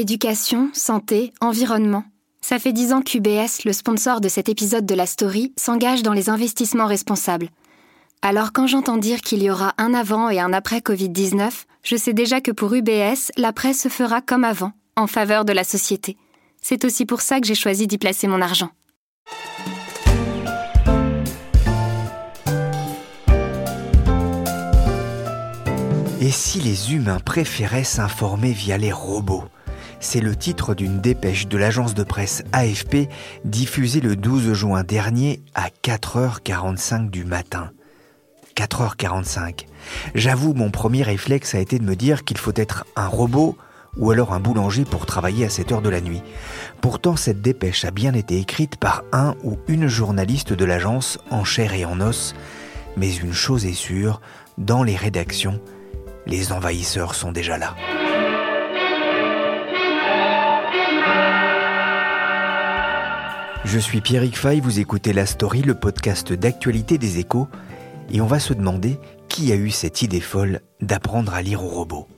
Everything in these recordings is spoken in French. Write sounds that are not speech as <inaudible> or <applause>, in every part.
Éducation, santé, environnement. Ça fait dix ans qu'UBS, le sponsor de cet épisode de la story, s'engage dans les investissements responsables. Alors quand j'entends dire qu'il y aura un avant et un après Covid-19, je sais déjà que pour UBS, l'après se fera comme avant, en faveur de la société. C'est aussi pour ça que j'ai choisi d'y placer mon argent. Et si les humains préféraient s'informer via les robots? C'est le titre d'une dépêche de l'agence de presse AFP diffusée le 12 juin dernier à 4h45 du matin. 4h45. J'avoue, mon premier réflexe a été de me dire qu'il faut être un robot ou alors un boulanger pour travailler à cette heure de la nuit. Pourtant, cette dépêche a bien été écrite par un ou une journaliste de l'agence en chair et en os. Mais une chose est sûre, dans les rédactions, les envahisseurs sont déjà là. Je suis Pierrick Fay, vous écoutez La Story, le podcast d'actualité des échos, et on va se demander qui a eu cette idée folle d'apprendre à lire aux robots.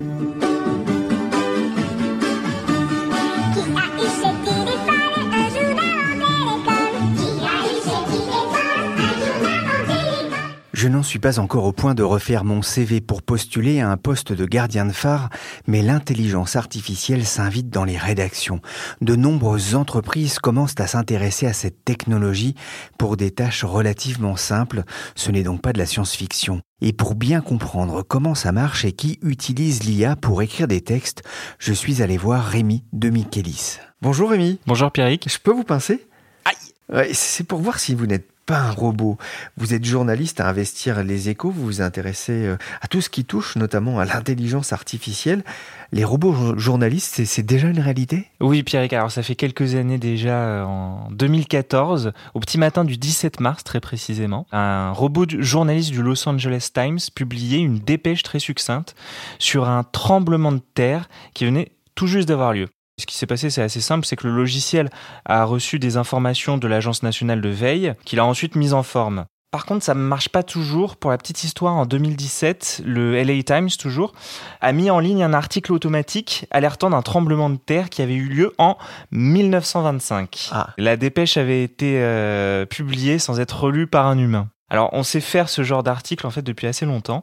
Je n'en suis pas encore au point de refaire mon CV pour postuler à un poste de gardien de phare, mais l'intelligence artificielle s'invite dans les rédactions. De nombreuses entreprises commencent à s'intéresser à cette technologie pour des tâches relativement simples. Ce n'est donc pas de la science-fiction. Et pour bien comprendre comment ça marche et qui utilise l'IA pour écrire des textes, je suis allé voir Rémi de Michelis. Bonjour Rémi. Bonjour Pierrick. Je peux vous pincer? Aïe C'est pour voir si vous n'êtes pas un robot. Vous êtes journaliste à investir les échos, vous vous intéressez euh, à tout ce qui touche notamment à l'intelligence artificielle. Les robots journalistes, c'est déjà une réalité? Oui Pierrick, alors ça fait quelques années déjà, euh, en 2014, au petit matin du 17 mars très précisément, un robot journaliste du Los Angeles Times publiait une dépêche très succincte sur un tremblement de terre qui venait tout juste d'avoir lieu. Ce qui s'est passé, c'est assez simple, c'est que le logiciel a reçu des informations de l'Agence nationale de veille, qu'il a ensuite mises en forme. Par contre, ça ne marche pas toujours. Pour la petite histoire, en 2017, le LA Times, toujours, a mis en ligne un article automatique alertant d'un tremblement de terre qui avait eu lieu en 1925. Ah. La dépêche avait été euh, publiée sans être relue par un humain. Alors, on sait faire ce genre d'article en fait depuis assez longtemps.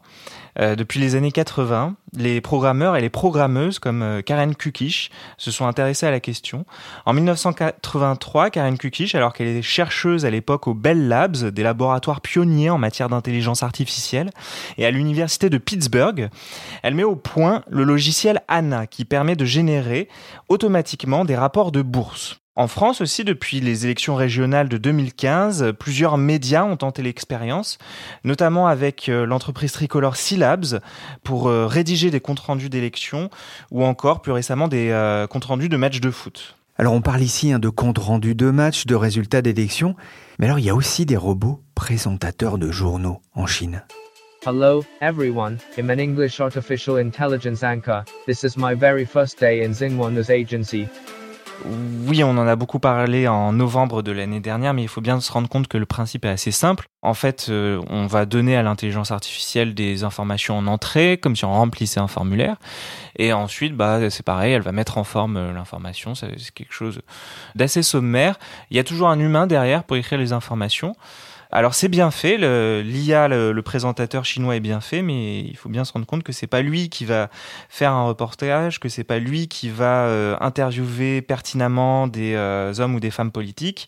Euh, depuis les années 80, les programmeurs et les programmeuses comme euh, Karen Kukish se sont intéressés à la question. En 1983, Karen Kukish, alors qu'elle était chercheuse à l'époque au Bell Labs, des laboratoires pionniers en matière d'intelligence artificielle, et à l'université de Pittsburgh, elle met au point le logiciel ANA qui permet de générer automatiquement des rapports de bourse. En France aussi, depuis les élections régionales de 2015, plusieurs médias ont tenté l'expérience, notamment avec euh, l'entreprise tricolore Syllabs pour euh, rédiger des comptes rendus d'élections ou encore plus récemment des euh, comptes rendus de matchs de foot. Alors on parle ici hein, de comptes rendus de matchs, de résultats d'élections, mais alors il y a aussi des robots présentateurs de journaux en Chine. Hello, everyone. I'm an English artificial intelligence anchor. This is my very first day in Xinhua News Agency. Oui, on en a beaucoup parlé en novembre de l'année dernière, mais il faut bien se rendre compte que le principe est assez simple. En fait, euh, on va donner à l'intelligence artificielle des informations en entrée, comme si on remplissait un formulaire. Et ensuite, bah, c'est pareil, elle va mettre en forme euh, l'information. C'est quelque chose d'assez sommaire. Il y a toujours un humain derrière pour écrire les informations. Alors c'est bien fait, l'IA, le, présentateur chinois est bien fait, mais il faut bien se rendre compte que c'est pas lui qui va faire un reportage, que c'est pas lui qui va euh, interviewer pertinemment des euh, hommes ou des femmes politiques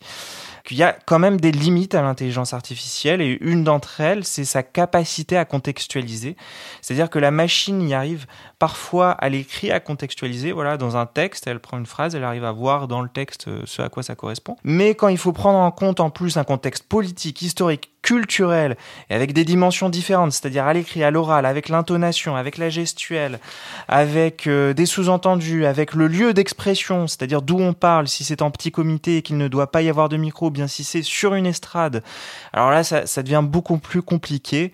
qu'il y a quand même des limites à l'intelligence artificielle et une d'entre elles, c'est sa capacité à contextualiser. C'est-à-dire que la machine y arrive parfois à l'écrit à contextualiser. Voilà, dans un texte, elle prend une phrase, elle arrive à voir dans le texte euh, ce à quoi ça correspond. Mais quand il faut prendre en compte en plus un contexte politique, historique, culturel, et avec des dimensions différentes, c'est-à-dire à l'écrit, à l'oral, avec l'intonation, avec la gestuelle, avec euh, des sous-entendus, avec le lieu d'expression, c'est-à-dire d'où on parle, si c'est en petit comité et qu'il ne doit pas y avoir de micro, bien si c'est sur une estrade. Alors là, ça, ça devient beaucoup plus compliqué.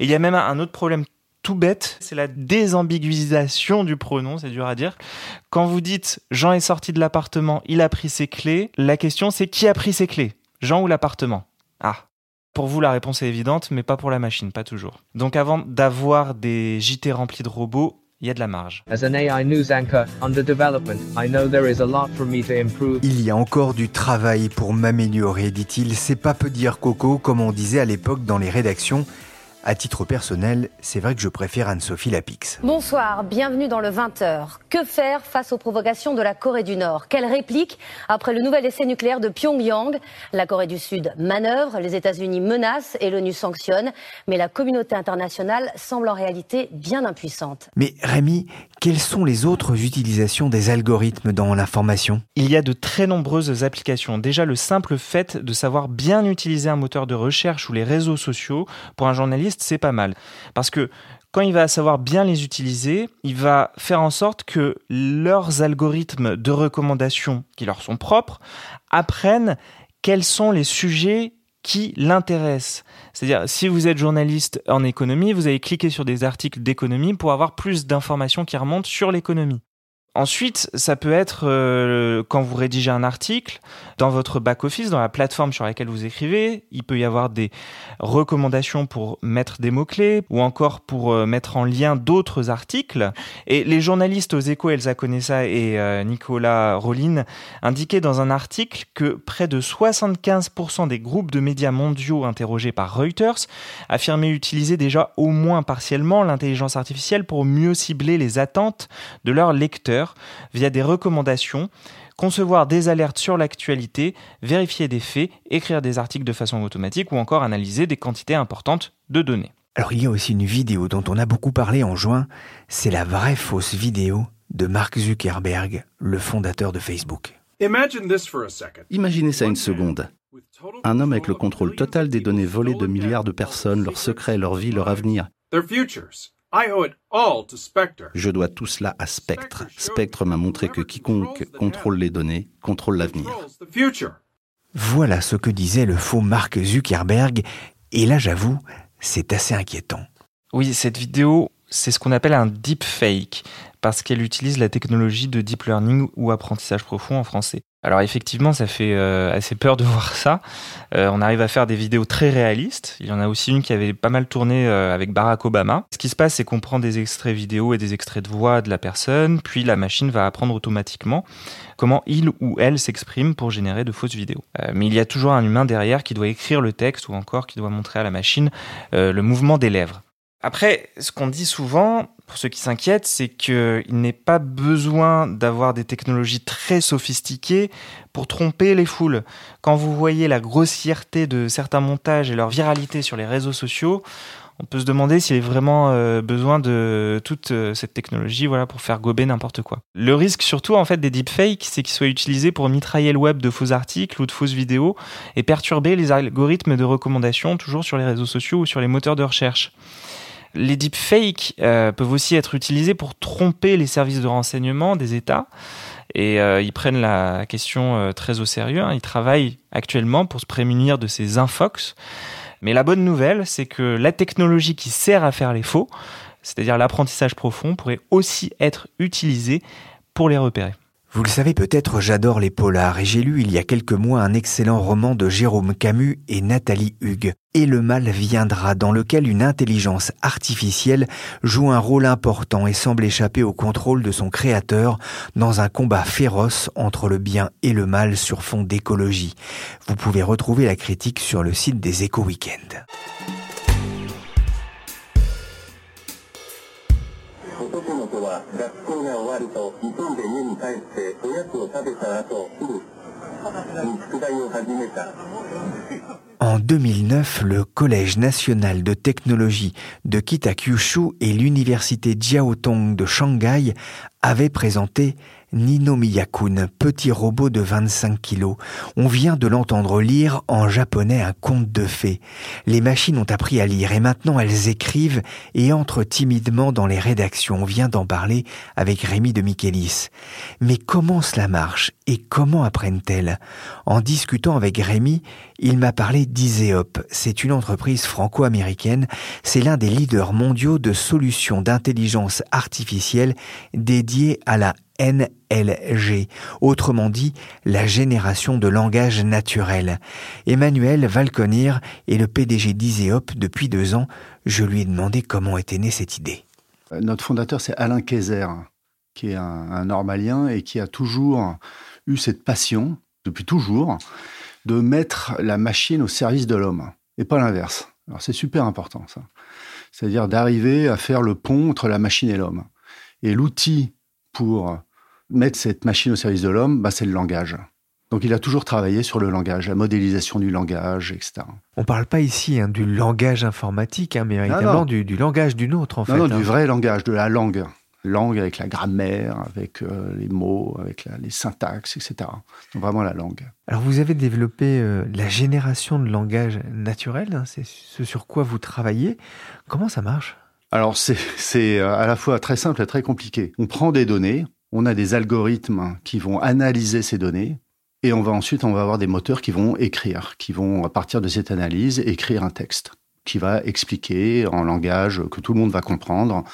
Et il y a même un autre problème tout bête, c'est la désambiguisation du pronom, c'est dur à dire. Quand vous dites Jean est sorti de l'appartement, il a pris ses clés, la question c'est qui a pris ses clés? Jean ou l'appartement? Ah. Pour vous, la réponse est évidente, mais pas pour la machine, pas toujours. Donc avant d'avoir des JT remplis de robots, il y a de la marge. Il y a encore du travail pour m'améliorer, dit-il. C'est pas peu dire Coco, comme on disait à l'époque dans les rédactions. À titre personnel, c'est vrai que je préfère Anne-Sophie Lapix. Bonsoir, bienvenue dans le 20h. Que faire face aux provocations de la Corée du Nord? Quelle réplique après le nouvel essai nucléaire de Pyongyang? La Corée du Sud manœuvre, les États-Unis menacent et l'ONU sanctionne, mais la communauté internationale semble en réalité bien impuissante. Mais Rémi, quelles sont les autres utilisations des algorithmes dans l'information? Il y a de très nombreuses applications. Déjà, le simple fait de savoir bien utiliser un moteur de recherche ou les réseaux sociaux pour un journaliste, c'est pas mal. Parce que quand il va savoir bien les utiliser, il va faire en sorte que leurs algorithmes de recommandation qui leur sont propres apprennent quels sont les sujets qui l'intéressent. C'est-à-dire, si vous êtes journaliste en économie, vous allez cliquer sur des articles d'économie pour avoir plus d'informations qui remontent sur l'économie. Ensuite, ça peut être euh, quand vous rédigez un article dans votre back-office, dans la plateforme sur laquelle vous écrivez, il peut y avoir des recommandations pour mettre des mots-clés ou encore pour euh, mettre en lien d'autres articles. Et les journalistes aux échos, Elsa Conessa et euh, Nicolas Rollin, indiquaient dans un article que près de 75% des groupes de médias mondiaux interrogés par Reuters affirmaient utiliser déjà au moins partiellement l'intelligence artificielle pour mieux cibler les attentes de leurs lecteurs via des recommandations, concevoir des alertes sur l'actualité, vérifier des faits, écrire des articles de façon automatique ou encore analyser des quantités importantes de données. Alors il y a aussi une vidéo dont on a beaucoup parlé en juin, c'est la vraie fausse vidéo de Mark Zuckerberg, le fondateur de Facebook. Imaginez ça une seconde. Un homme avec le contrôle total des données volées de milliards de personnes, leurs secrets, leur vie, leur avenir. Je dois tout cela à Spectre. Spectre m'a montré que quiconque contrôle les données contrôle l'avenir. Voilà ce que disait le faux Mark Zuckerberg, et là j'avoue, c'est assez inquiétant. Oui, cette vidéo, c'est ce qu'on appelle un deepfake, parce qu'elle utilise la technologie de deep learning ou apprentissage profond en français. Alors effectivement, ça fait euh, assez peur de <laughs> voir ça. Euh, on arrive à faire des vidéos très réalistes. Il y en a aussi une qui avait pas mal tourné euh, avec Barack Obama. Ce qui se passe, c'est qu'on prend des extraits vidéo et des extraits de voix de la personne, puis la machine va apprendre automatiquement comment il ou elle s'exprime pour générer de fausses vidéos. mais il y a toujours un humain derrière qui doit écrire le texte ou encore qui doit montrer à la machine le mouvement des lèvres. Après, ce qu'on dit souvent, pour ceux qui s'inquiètent, c'est qu'il n'est pas besoin d'avoir des technologies très sophistiquées pour tromper les foules. Quand vous voyez la grossièreté de certains montages et leur viralité sur les réseaux sociaux, on peut se demander s'il a vraiment euh, besoin de toute euh, cette technologie voilà, pour faire gober n'importe quoi. Le risque surtout en fait des deepfakes, c'est qu'ils soient utilisés pour mitrailler le web de faux articles ou de fausses vidéos et perturber les algorithmes de recommandation toujours sur les réseaux sociaux ou sur les moteurs de recherche. Les deepfakes euh, peuvent aussi être utilisés pour tromper les services de renseignement des États. Et euh, ils prennent la question euh, très au sérieux. Hein. Ils travaillent actuellement pour se prémunir de ces infox. Mais la bonne nouvelle, c'est que la technologie qui sert à faire les faux, c'est-à-dire l'apprentissage profond, pourrait aussi être utilisée pour les repérer. Vous le savez peut-être, j'adore les polars et j'ai lu il y a quelques mois un excellent roman de Jérôme Camus et Nathalie Hugues. Et le mal viendra, dans lequel une intelligence artificielle joue un rôle important et semble échapper au contrôle de son créateur dans un combat féroce entre le bien et le mal sur fond d'écologie. Vous pouvez retrouver la critique sur le site des En 2009, le Collège national de technologie de Kitakyushu et l'université Jiaotong de Shanghai avaient présenté Nino Miyakun, petit robot de 25 kilos. On vient de l'entendre lire en japonais un conte de fées. Les machines ont appris à lire et maintenant elles écrivent et entrent timidement dans les rédactions. On vient d'en parler avec Rémi de Michelis. Mais comment cela marche et comment apprennent-elles? En discutant avec Rémi, il m'a parlé d'Iseop. C'est une entreprise franco-américaine. C'est l'un des leaders mondiaux de solutions d'intelligence artificielle dédiées à la NLG, autrement dit la génération de langage naturel. Emmanuel Valconir est le PDG d'Iseop depuis deux ans. Je lui ai demandé comment était née cette idée. Notre fondateur, c'est Alain Kayser, qui est un, normalien et qui a toujours eu cette passion, depuis toujours, de mettre la machine au service de l'homme, et pas l'inverse. Alors c'est super important ça. C'est-à-dire d'arriver à faire le pont entre la machine et l'homme. Et l'outil pour mettre cette machine au service de l'homme, bah, c'est le langage. Donc il a toujours travaillé sur le langage, la modélisation du langage, etc. On ne parle pas ici hein, du langage informatique, hein, mais véritablement du, langage d'une autre, en fait. Non, du hein. vrai langage, de la langue. Langue avec la grammaire, avec euh, les mots, avec les syntaxes, etc. Donc vraiment la langue. Alors vous avez développé euh, la génération de langage naturel, c'est ce sur quoi vous travaillez. Comment ça marche? Alors c'est euh, à la fois très simple et très compliqué. On prend des données, on a des algorithmes qui vont analyser ces données, et on va ensuite on va avoir des moteurs qui vont écrire, qui vont à partir de cette analyse écrire un texte qui va expliquer en langage que tout le monde va comprendre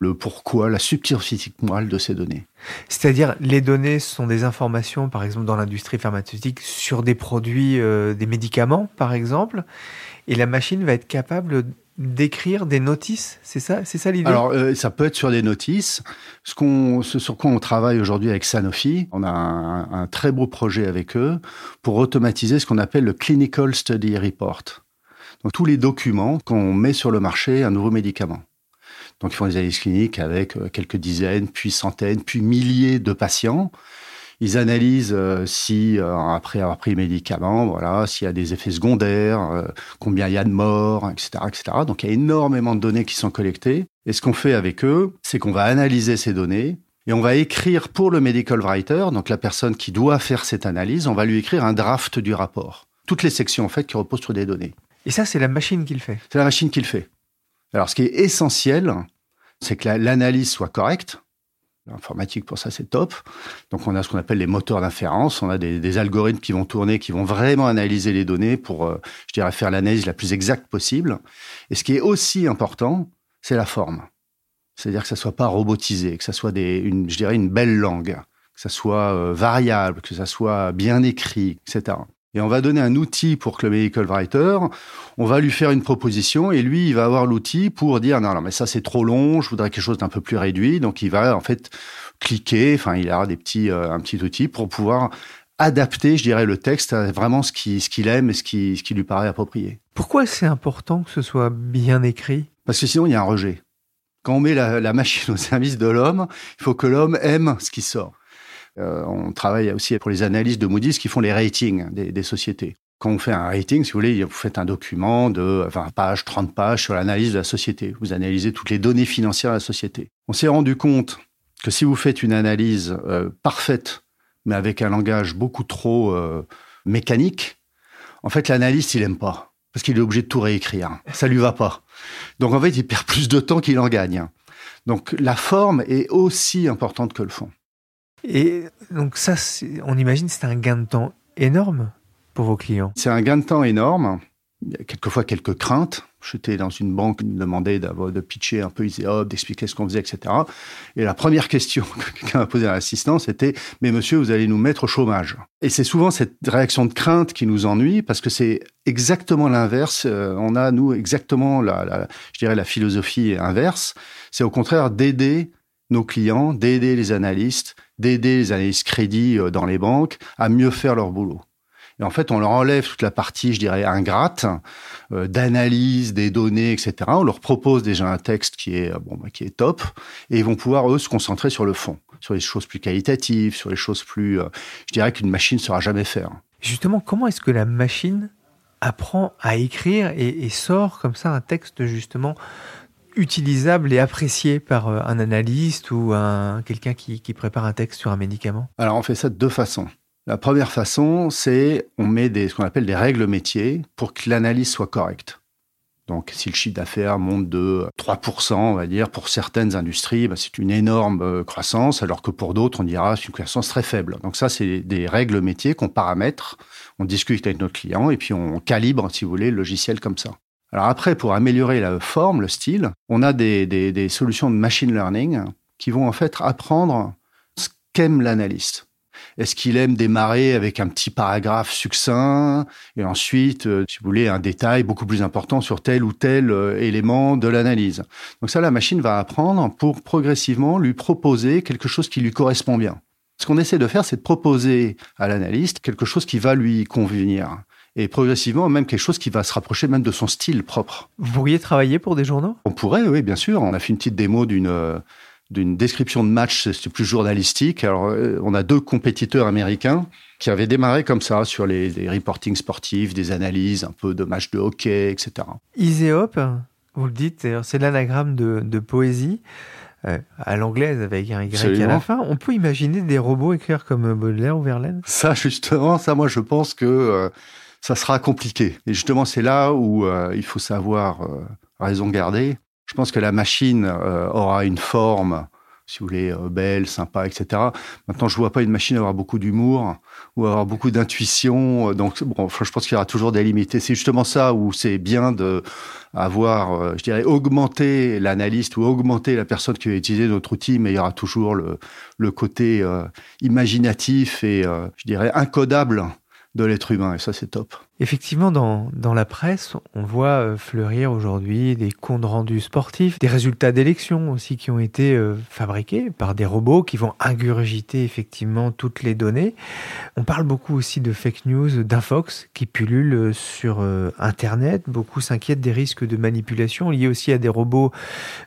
le pourquoi, la subtilité physique moelle de ces données. C'est-à-dire, les données sont des informations, par exemple, dans l'industrie pharmaceutique, sur des produits, euh, des médicaments, par exemple, et la machine va être capable d'écrire des notices, c'est ça, c'est ça l'idée? Alors euh, ça peut être sur des notices. Ce, qu'on, sur quoi on travaille aujourd'hui avec Sanofi, on a un, très beau projet avec eux pour automatiser ce qu'on appelle le Clinical Study Report. Donc tous les documents qu'on met sur le marché un nouveau médicament. Donc ils font des analyses cliniques avec euh, quelques dizaines, puis centaines, puis milliers de patients. Ils analysent euh, si, euh, après avoir pris le médicament, voilà, s'il y a des effets secondaires, euh, combien il y a de morts, etc., etc. Donc il y a énormément de données qui sont collectées. Et ce qu'on fait avec eux, c'est qu'on va analyser ces données et on va écrire pour le medical writer, donc la personne qui doit faire cette analyse, on va lui écrire un draft du rapport. Toutes les sections, en fait, qui reposent sur des données. Et ça, c'est la machine qui le fait C'est la machine qui le fait. Alors, ce qui est essentiel, c'est que l'analyse soit correcte. L'informatique, pour ça, c'est top. Donc, on a ce qu'on appelle les moteurs d'inférence. On a des, algorithmes qui vont tourner, qui vont vraiment analyser les données pour, euh, je dirais, faire l'analyse la plus exacte possible. Et ce qui est aussi important, c'est la forme. C'est-à-dire que ça soit pas robotisé, que ça soit des, une, je dirais, une belle langue, que ça soit euh, variable, que ça soit bien écrit, etc et on va donner un outil pour que le medical writer, on va lui faire une proposition et lui, il va avoir l'outil pour dire non, non, mais ça c'est trop long, je voudrais quelque chose d'un peu plus réduit. Donc il va en fait cliquer, enfin il a des petits, euh, un petit outil pour pouvoir adapter, je dirais, le texte à vraiment ce qu'il ce qu'il aime et ce qui, ce qui lui paraît approprié. Pourquoi c'est important que ce soit bien écrit? Parce que sinon il y a un rejet. Quand on met la, la machine au service de l'homme, il faut que l'homme aime ce qui sort. Euh, on travaille aussi pour les analyses de Moody's qui font les ratings des, sociétés. Quand on fait un rating, si vous voulez, vous faites un document de 20 pages, 30 pages sur l'analyse de la société. Vous analysez toutes les données financières de la société. On s'est rendu compte que si vous faites une analyse euh, parfaite, mais avec un langage beaucoup trop euh, mécanique, en fait, l'analyste, il aime pas. Parce qu'il est obligé de tout réécrire. Ça lui va pas. Donc, en fait, il perd plus de temps qu'il en gagne. Donc, la forme est aussi importante que le fond. Et donc ça, on imagine c'est un gain de temps énorme pour vos clients. C'est un gain de temps énorme. Il y a quelquefois quelques craintes. J'étais dans une banque qui me demandait de pitcher un peu d'expliquer ce qu'on faisait, etc. Et la première question <laughs> que quelqu'un m'a posée à l'assistant, c'était « Mais monsieur, vous allez nous mettre au chômage ». Et c'est souvent cette réaction de crainte qui nous ennuie parce que c'est exactement l'inverse. Euh, on a, nous, exactement, la, je dirais, la philosophie inverse. C'est au contraire d'aider nos clients, d'aider les analystes, d'aider les analystes crédits euh, dans les banques à mieux faire leur boulot. Et en fait, on leur enlève toute la partie, je dirais, ingrate, euh, d'analyse des données, etc. On leur propose déjà un texte qui est, euh, bon, bah, qui est top, et ils vont pouvoir, eux, se concentrer sur le fond, sur les choses plus qualitatives, sur les choses plus, je dirais, qu'une machine ne saura jamais faire. Justement, comment est-ce que la machine apprend à écrire et, sort comme ça un texte justement utilisable et apprécié par euh, un analyste ou un, quelqu'un qui, prépare un texte sur un médicament? Alors on fait ça de deux façons. La première façon, c'est on met ce qu'on appelle des règles métiers pour que l'analyse soit correcte. Donc, si le chiffre d'affaires monte de 3%, on va dire, pour certaines industries, bah, c'est une énorme euh, croissance, alors que pour d'autres, on dira c'est une croissance très faible. Donc ça, c'est des règles métiers qu'on paramètre, on discute avec notre client et puis on calibre, si vous voulez, le logiciel comme ça. Alors après, pour améliorer la forme, le style, on a des, des, solutions de machine learning qui vont en fait apprendre ce qu'aime l'analyste. Est-ce qu'il aime démarrer avec un petit paragraphe succinct et ensuite, euh, si vous voulez, un détail beaucoup plus important sur tel ou tel euh, élément de l'analyse Donc ça, la machine va apprendre pour progressivement lui proposer quelque chose qui lui correspond bien. Ce qu'on essaie de faire, c'est de proposer à l'analyste quelque chose qui va lui convenir et progressivement même quelque chose qui va se rapprocher même de son style propre. Vous pourriez travailler pour des journaux? On pourrait, oui, bien sûr. On a fait une petite démo d'une euh, d'une description de match, c'est plus journalistique. Alors, euh, on a deux compétiteurs américains qui avaient démarré comme ça sur les, les reportings sportifs, des analyses un peu de matchs de hockey, etc. Iséop, vous le dites, c'est l'anagramme de, de, poésie. Euh, à l'anglaise avec un Y à la fin, on peut imaginer des robots écrire comme Baudelaire ou Verlaine? Ça, justement, ça, moi, je pense que euh, ça sera compliqué. Et justement, c'est là où il faut savoir raison garder. Je pense que la machine euh, aura une forme, si vous voulez, euh, belle, sympa, etc. Maintenant, je vois pas une machine avoir beaucoup d'humour ou avoir beaucoup d'intuition. Donc, bon, je pense qu'il y aura toujours des limites. C'est justement ça où c'est bien de avoir, euh, je dirais, augmenter l'analyste ou augmenter la personne qui va utiliser notre outil, mais il y aura toujours le côté imaginatif et, je dirais, incodable de l'être humain. Et ça, c'est top. Effectivement, dans, la presse, on voit euh, fleurir aujourd'hui des comptes rendus sportifs, des résultats d'élections aussi qui ont été euh, fabriqués par des robots qui vont ingurgiter effectivement toutes les données. On parle beaucoup aussi de fake news, d'infox qui pullulent euh, sur Internet. Beaucoup s'inquiètent des risques de manipulation liés aussi à des robots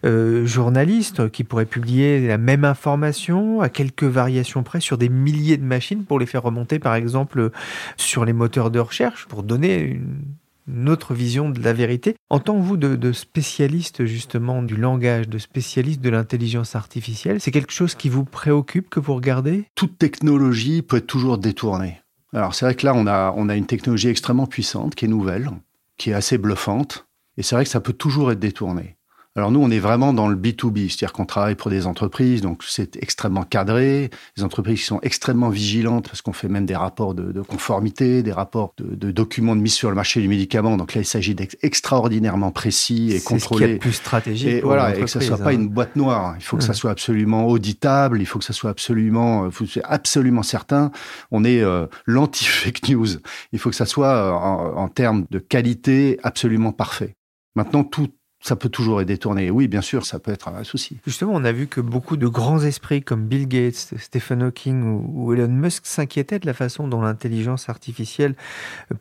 journalistes qui pourraient publier la même information à quelques variations près sur des milliers de machines pour les faire remonter par exemple sur les moteurs de recherche donner une, autre vision de la vérité. En tant que vous de, spécialiste justement du langage, de spécialiste de l'intelligence artificielle, c'est quelque chose qui vous préoccupe, que vous regardez? Toute technologie peut être toujours détournée. Alors c'est vrai que là, on a, on a une technologie extrêmement puissante, qui est nouvelle, qui est assez bluffante, et c'est vrai que ça peut toujours être détourné. Alors nous, on est vraiment dans le B2B, c'est-à-dire qu'on travaille pour des entreprises, donc c'est extrêmement cadré, des entreprises qui sont extrêmement vigilantes parce qu'on fait même des rapports de, conformité, des rapports de, documents de mise sur le marché du médicament. Donc là, il s'agit d'être extraordinairement précis et contrôlé. C'est ce plus stratégique. Et voilà, et que ça soit pas hein. une boîte noire. Il faut que ça soit absolument auditable. Il faut que ça soit absolument, il faut absolument certain. On est euh, l'anti-fake news. Il faut que ça soit euh, en, en termes de qualité absolument parfait. Maintenant, tout ça peut toujours être détourné. Oui, bien sûr, ça peut être un souci. Justement, on a vu que beaucoup de grands esprits comme Bill Gates, Stephen Hawking ou, Elon Musk s'inquiétaient de la façon dont l'intelligence artificielle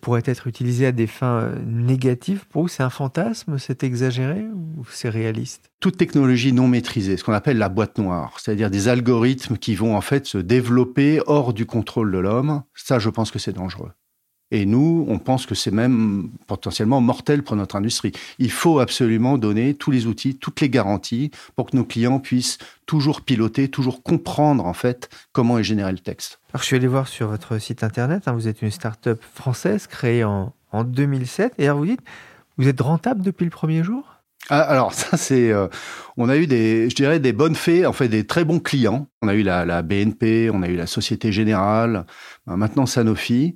pourrait être utilisée à des fins euh, négatives. Pour vous, c'est un fantasme, c'est exagéré ou c'est réaliste? Toute technologie non maîtrisée, ce qu'on appelle la boîte noire, c'est-à-dire des algorithmes qui vont en fait se développer hors du contrôle de l'homme, ça, je pense que c'est dangereux. Et nous, on pense que c'est même potentiellement mortel pour notre industrie. Il faut absolument donner tous les outils, toutes les garanties pour que nos clients puissent toujours piloter, toujours comprendre en fait comment est généré le texte. Alors, je suis allé voir sur votre site internet, hein, vous êtes une start-up française créée en, en 2007, et alors vous dites, vous êtes rentable depuis le premier jour? Ah, alors <laughs> ça c'est, euh, on a eu des, je dirais des bonnes fées, en fait des très bons clients. On a eu la, la BNP, on a eu la Société Générale, maintenant Sanofi.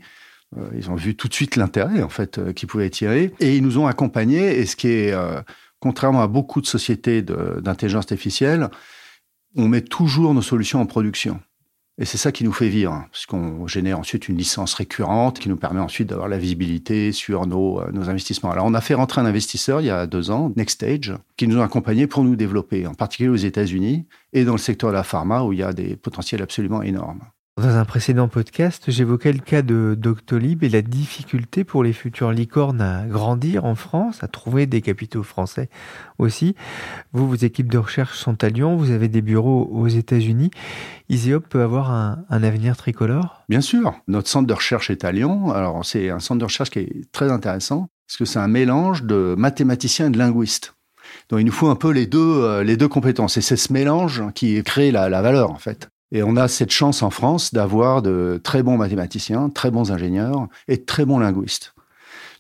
Euh, ils ont vu tout de suite l'intérêt en fait euh, qu'ils pouvaient tirer et ils nous ont accompagnés. Et ce qui est, euh, contrairement à beaucoup de sociétés d'intelligence artificielle, on met toujours nos solutions en production. Et c'est ça qui nous fait vivre, hein, puisqu'on génère ensuite une licence récurrente qui nous permet ensuite d'avoir la visibilité sur nos, nos, investissements. Alors, on a fait rentrer un investisseur il y a deux ans, Nextstage, qui nous a accompagnés pour nous développer, en particulier aux États-Unis et dans le secteur de la pharma où il y a des potentiels absolument énormes. Dans un précédent podcast, j'évoquais le cas de Doctolib et la difficulté pour les futures licornes à grandir en France, à trouver des capitaux français aussi. Vous, vos équipes de recherche sont à Lyon, vous avez des bureaux aux États-Unis. Iseop peut avoir un, avenir tricolore? Bien sûr. Notre centre de recherche est à Lyon. Alors, c'est un centre de recherche qui est très intéressant parce que c'est un mélange de mathématiciens et de linguistes. Donc, il nous faut un peu les deux, euh, les deux compétences. Et c'est ce mélange qui crée la valeur, en fait. Et on a cette chance en France d'avoir de très bons mathématiciens, très bons ingénieurs et de très bons linguistes.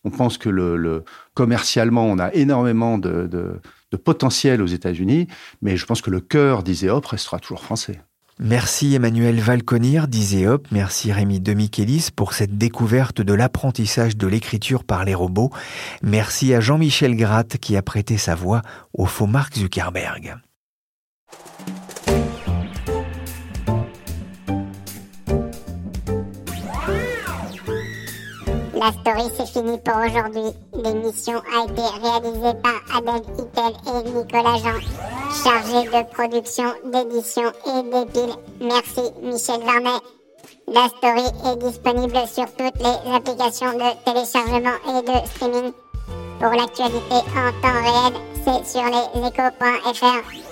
On pense que le, le commercialement, on a énormément de potentiel aux États-Unis, mais je pense que le cœur d'Iseop restera toujours français. Merci Emmanuel Valconir d'Iseop, merci Rémi Demichelis pour cette découverte de l'apprentissage de l'écriture par les robots. Merci à Jean-Michel Gratte qui a prêté sa voix au faux Mark Zuckerberg. La story, c'est fini pour aujourd'hui. L'émission a été réalisée par Adèle Hittel et Nicolas Jean. Chargé de production, d'édition et d'épile. Merci Michel Varnet. La story est disponible sur toutes les applications de téléchargement et de streaming. Pour l'actualité en temps réel, c'est sur leséchos.fr.